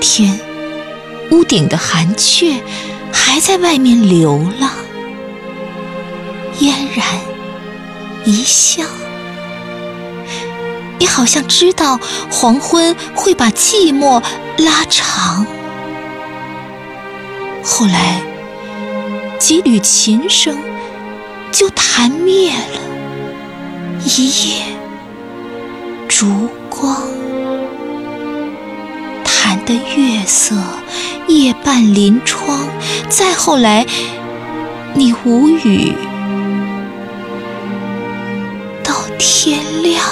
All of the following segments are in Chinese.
天，屋顶的寒雀还在外面流浪，嫣然一笑。你好像知道黄昏会把寂寞拉长。后来，几缕琴声就弹灭了一夜烛光。的月色夜半临窗，再后来，你无语到天亮。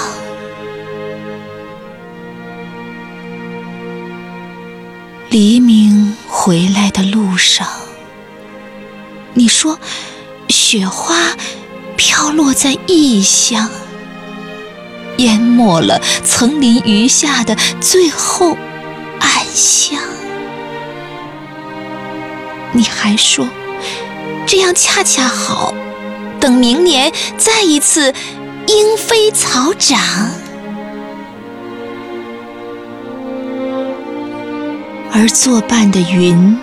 黎明回来的路上，你说雪花飘落在异乡，淹没了层林余下的最后香。你还说这样恰恰好，等明年再一次莺飞草长。而作伴的云，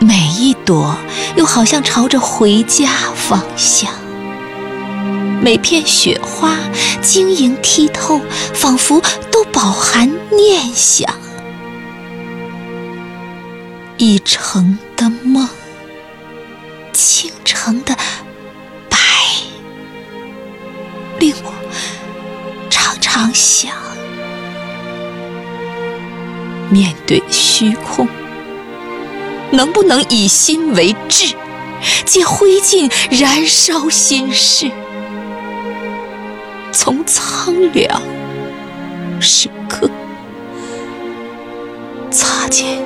每一朵又好像朝着回家方向；每片雪花晶莹剔透，仿佛都饱含念想。一城的梦，倾城的白，令我常常想。面对虚空，能不能以心为志，借灰烬燃烧心事，从苍凉时刻擦肩？